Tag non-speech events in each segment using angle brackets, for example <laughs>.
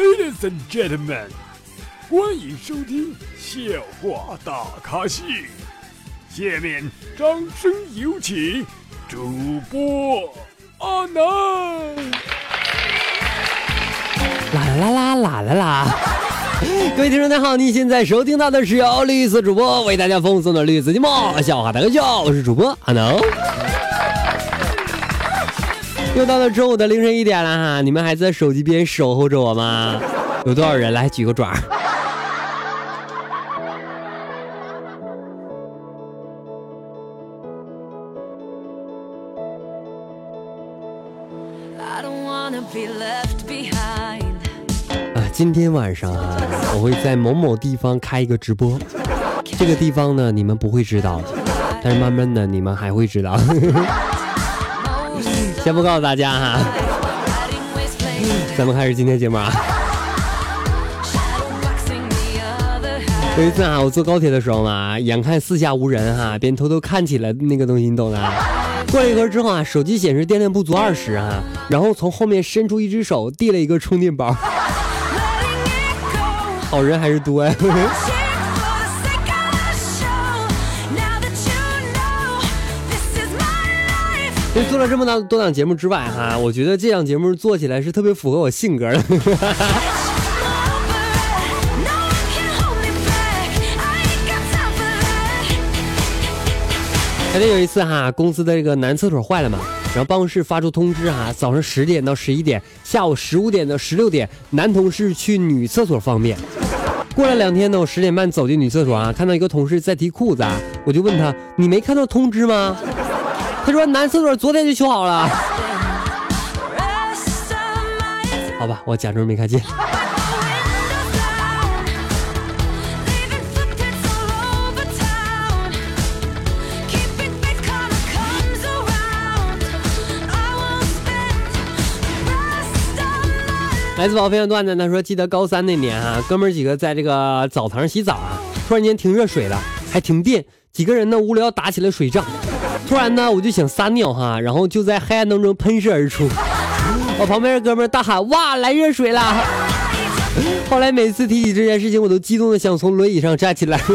Ladies and gentlemen，欢迎收听笑话大咖秀。下面掌声有请主播阿南。啦啦啦啦啦啦！<laughs> 各位听众大家好，你现在收听到的是由绿色主播为大家奉送的绿色节目《笑话大咖秀》，我是主播阿能。又到了中午的凌晨一点了哈，你们还在手机边守候着我吗？<laughs> 有多少人来举个爪？啊，今天晚上啊，我会在某某地方开一个直播，这个地方呢，你们不会知道，但是慢慢的你们还会知道。先不告诉大家哈，咱们开始今天节目啊。有一次啊，我坐高铁的时候嘛，眼看四下无人哈，便偷偷看起了那个东西，你懂的。过了一会儿之后啊，手机显示电量不足二十啊，然后从后面伸出一只手递了一个充电宝。好人还是多呀。就做了这么大多档节目之外，哈，我觉得这档节目做起来是特别符合我性格的。<laughs> 还得有一次哈，公司的这个男厕所坏了嘛，然后办公室发出通知哈，早上十点到十一点，下午十五点到十六点，男同事去女厕所方便。过了两天呢，我十点半走进女厕所啊，看到一个同事在提裤子，我就问他：“你没看到通知吗？”他说男厕所昨天就修好了，<laughs> 好吧，我假装没看见。来自宝分享段子，他说记得高三那年啊，哥们几个在这个澡堂洗澡啊，突然间停热水了，还停电，几个人呢无聊打起了水仗。突然呢，我就想撒尿哈，然后就在黑暗当中喷射而出。<laughs> 我旁边的哥们大喊：“哇，来热水了！” <laughs> 后来每次提起这件事情，我都激动的想从轮椅上站起来。<laughs>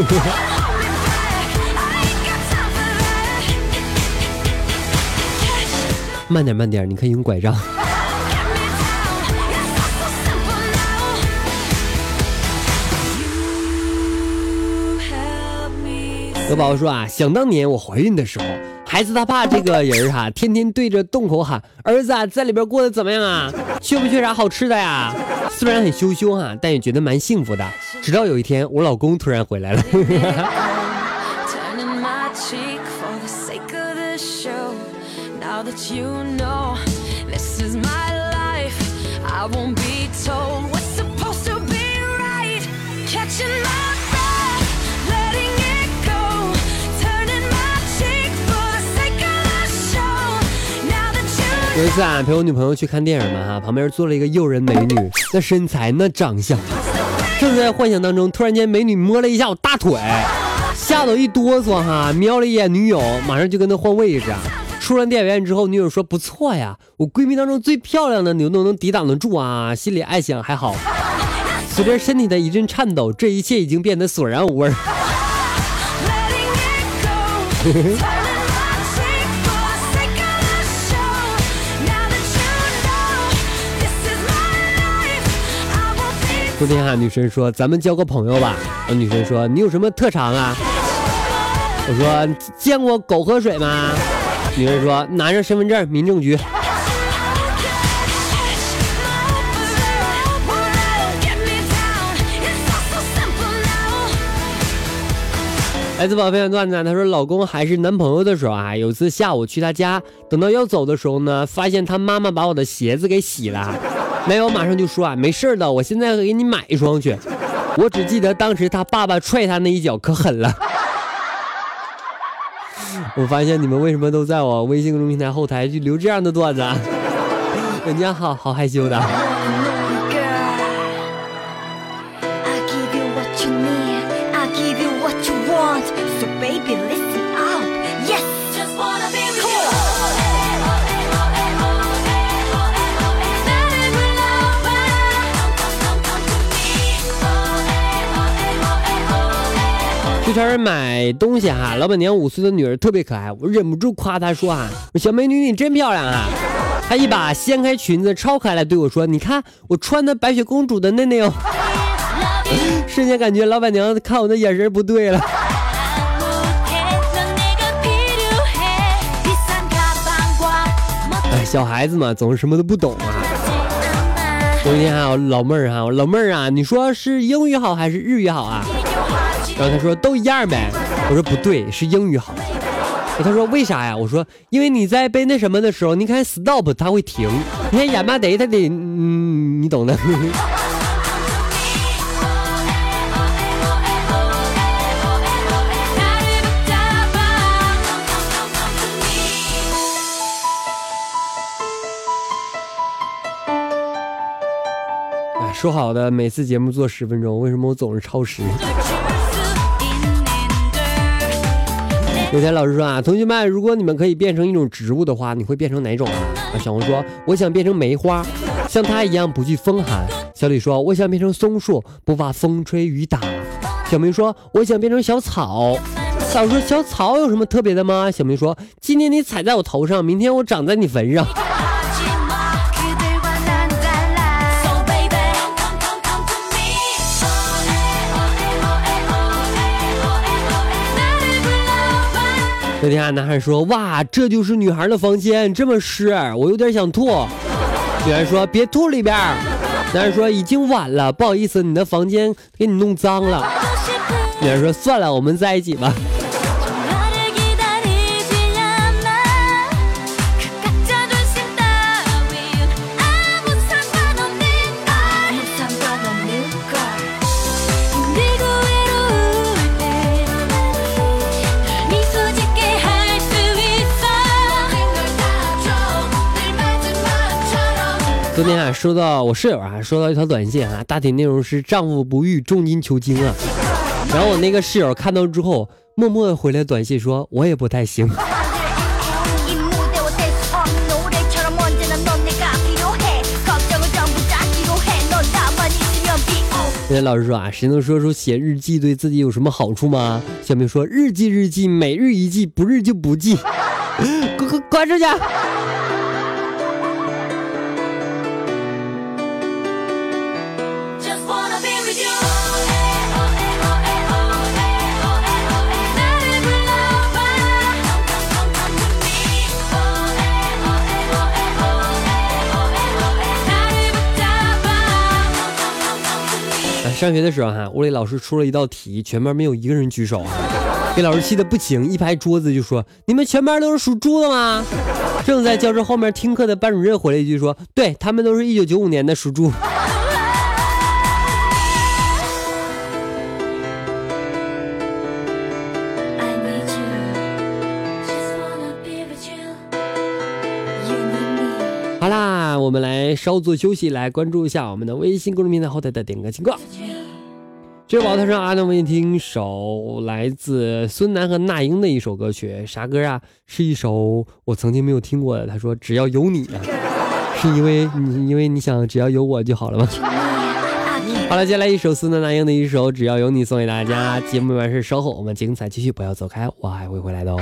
慢点，慢点，你可以用拐杖。有宝宝说啊，想当年我怀孕的时候。孩子他爸这个人哈，天天对着洞口喊：“儿子啊，在里边过得怎么样啊？缺不缺啥好吃的呀？”虽然很羞羞哈，但也觉得蛮幸福的。直到有一天，我老公突然回来了。有一次啊，陪我女朋友去看电影嘛哈，旁边坐了一个诱人美女，那身材那长相，正在幻想当中，突然间美女摸了一下我大腿，吓得我一哆嗦哈，瞄了一眼女友，马上就跟她换位置。出了电影院之后，女友说不错呀，我闺蜜当中最漂亮的，你都能抵挡得住啊，心里暗想还好。随着身体的一阵颤抖，这一切已经变得索然无味。<laughs> 昨天哈，女神说咱们交个朋友吧。女神说你有什么特长啊？我说见过狗喝水吗？女神说拿着身份证，民政局。<laughs> 来自宝贝的段子，她说老公还是男朋友的时候啊，有次下午去他家，等到要走的时候呢，发现他妈妈把我的鞋子给洗了。没有马上就说啊，没事的，我现在给你买一双去。<laughs> 我只记得当时他爸爸踹他那一脚可狠了。<laughs> 我发现你们为什么都在我微信公众平台后台去留这样的段子？<laughs> 人家好好害羞的。城买东西哈，<laughs> 老板娘五岁的女儿特别可爱，我忍不住夸她说啊，小美女你真漂亮啊！她一把掀开裙子，超可爱的对我说，你看我穿的白雪公主的内内哦。<laughs> 瞬间感觉老板娘看我的眼神不对了。<laughs> 哎，小孩子嘛，总是什么都不懂啊。昨天啊，老妹儿哈，老妹儿啊，你说是英语好还是日语好啊？然后他说都一样呗。我说不对，是英语好。他说为啥呀？我说因为你在背那什么的时候，你看 stop 它会停，你看眼巴得它得，嗯，你懂的。说好的每次节目做十分钟，为什么我总是超时？有天老师说啊，同学们，如果你们可以变成一种植物的话，你会变成哪种啊？小红说，我想变成梅花，像它一样不惧风寒。小李说，我想变成松树，不怕风吹雨打。小明说，我想变成小草。小说，小草有什么特别的吗？小明说，今天你踩在我头上，明天我长在你坟上。昨天，男孩说：“哇，这就是女孩的房间，这么湿，我有点想吐。”女孩说：“别吐里边。”男孩说：“已经晚了，不好意思，你的房间给你弄脏了。”女孩说：“算了，我们在一起吧。”昨天啊，收到我室友啊收到一条短信啊，大体内容是丈夫不育，重金求精啊。然后我那个室友看到之后，默默的回来短信说，我也不太行。今天老师说啊，谁能说出写日记对自己有什么好处吗？小明说，日记日记，每日一记，不日就不记。滚滚滚出去！上学的时候哈，物理老师出了一道题，全班没有一个人举手啊，<laughs> 给老师气的不行，一拍桌子就说：“你们全班都是属猪的吗？” <laughs> 正在教室后面听课的班主任回了一句说：“对他们都是一九九五年的属猪。” <laughs> 好啦，我们来稍作休息，来关注一下我们的微信公众平台后台的点歌情况。这宝台上阿南为你听首来自孙楠和那英的一首歌曲，啥歌啊？是一首我曾经没有听过的。他说：“只要有你啊，<laughs> 是因为你，因为你想只要有我就好了吗？” <laughs> 好了，接下来一首孙楠那英的一首《只要有你》送给大家。节目完事稍后我们精彩继续，不要走开，我还会回来的哦。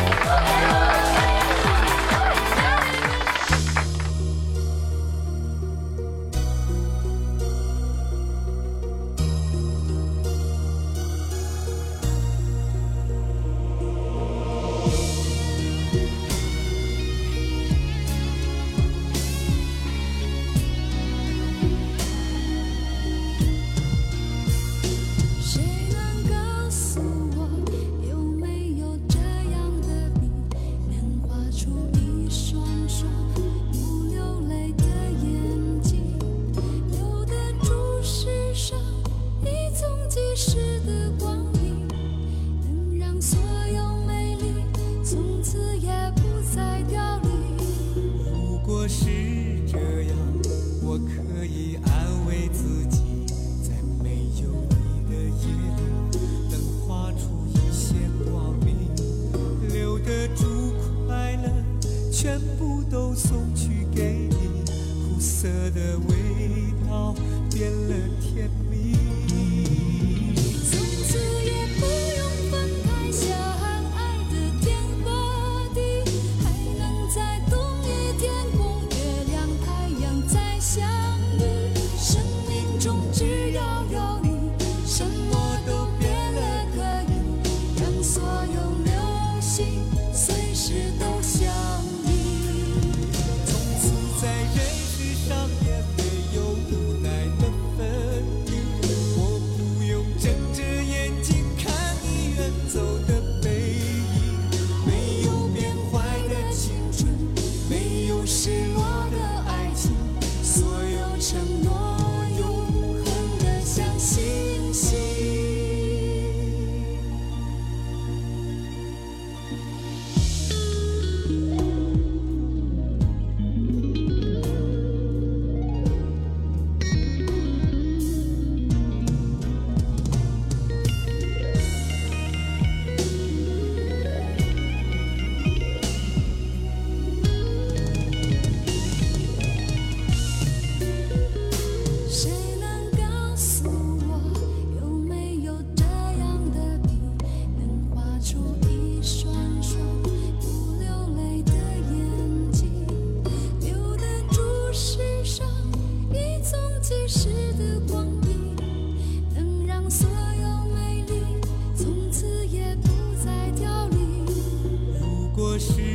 hoje.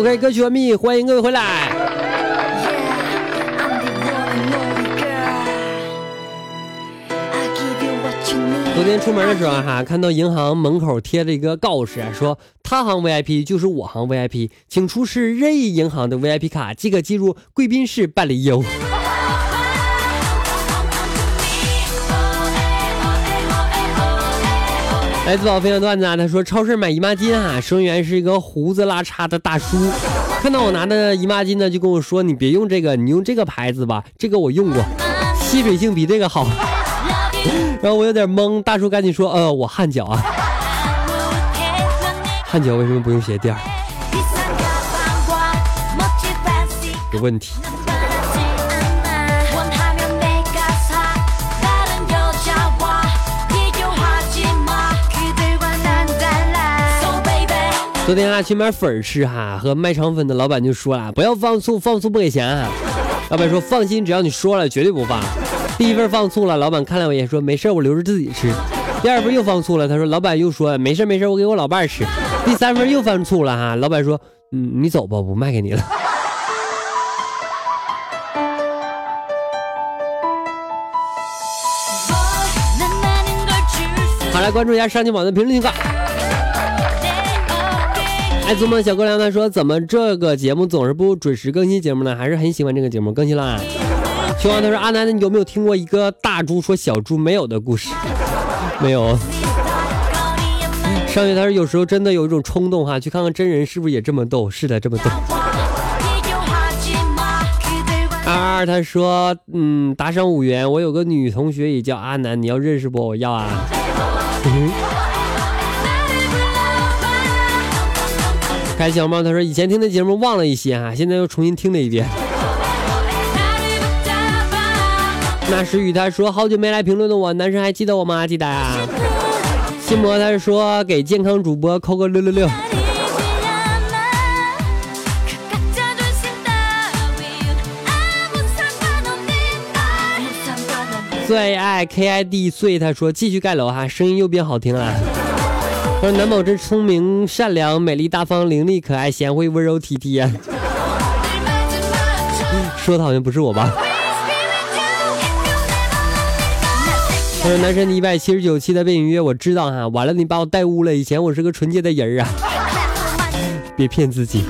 OK，歌曲完毕，欢迎各位回来。昨天出门的时候哈，看到银行门口贴了一个告示，说他行 VIP 就是我行 VIP，请出示任意银行的 VIP 卡，即可进入贵宾室办理业务。来自宝飞的段子啊，他说超市买姨妈巾啊，收银员是一个胡子拉碴的大叔，看到我拿的姨妈巾呢，就跟我说：“你别用这个，你用这个牌子吧，这个我用过，<laughs> 吸水性比这个好。<laughs> ”然后我有点懵，大叔赶紧说：“呃，我汗脚啊，汗脚为什么不用鞋垫？有问题。”昨天啊去买粉吃哈，和卖肠粉的老板就说了，不要放醋，放醋不给钱啊。老板说放心，只要你说了，绝对不放。第一份放醋了，老板看了我一眼说没事，我留着自己吃。第二份又放醋了，他说老板又说没事没事，我给我老伴儿吃。第三份又放醋了哈，老板说嗯你走吧，我不卖给你了。好，来关注一下上期网的评论情况。爱做梦小姑娘她说：“怎么这个节目总是不准时更新节目呢？还是很喜欢这个节目，更新了。”希望她说：“阿南，你有没有听过一个大猪说小猪没有的故事？没有。上月他说有时候真的有一种冲动哈，去看看真人是不是也这么逗？是的，这么逗。二二他说：嗯，打赏五元，我有个女同学也叫阿南，你要认识不？我要啊。开小猫他说以前听的节目忘了一些哈，现在又重新听了一遍。那时雨他说好久没来评论的我，男生还记得我吗？记得啊。心魔他说给健康主播扣个六六六。最爱 KID 碎他说继续盖楼哈，声音又变好听了。说南宝真聪明、善良、美丽、大方、伶俐、可爱、贤惠、温柔、体贴。<laughs> 说的好像不是我吧？他说男神你一百七十九期的背景音乐我知道哈，完了你把我带污了。以前我是个纯洁的人啊，<laughs> 别骗自己。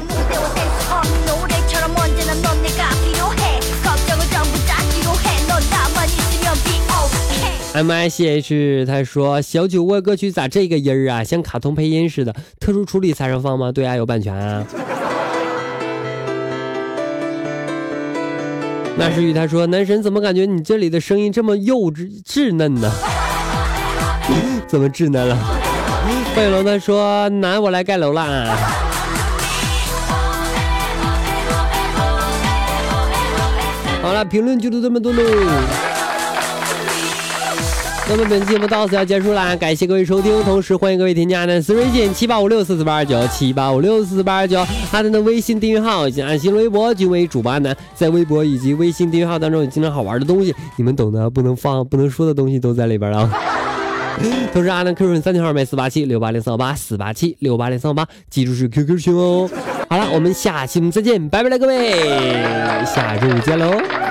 M I C H 他说小酒窝歌曲咋这个音儿啊，像卡通配音似的，特殊处理才能放吗？对啊，有版权啊。那是雨他说男神怎么感觉你这里的声音这么幼稚稚嫩呢？<laughs> 怎么稚嫩了？欢迎龙他说男我来盖楼啦。好了，评论就都这么多喽。那么本期节目到此要结束啦，感谢各位收听，同时欢迎各位添加的私微信七八五六四四八二九七八五六四四八二九，阿南的微信订阅号以及安新浪微博均为主播阿南，在微博以及微信订阅号当中有经常好玩的东西，你们懂的，不能放不能说的东西都在里边了。<laughs> 同时阿南 QQ 三群号码四八七六八零三幺八四八七六八零三幺八，记住是 QQ 群哦。好了，我们下期再见，拜拜了各位，下周见喽。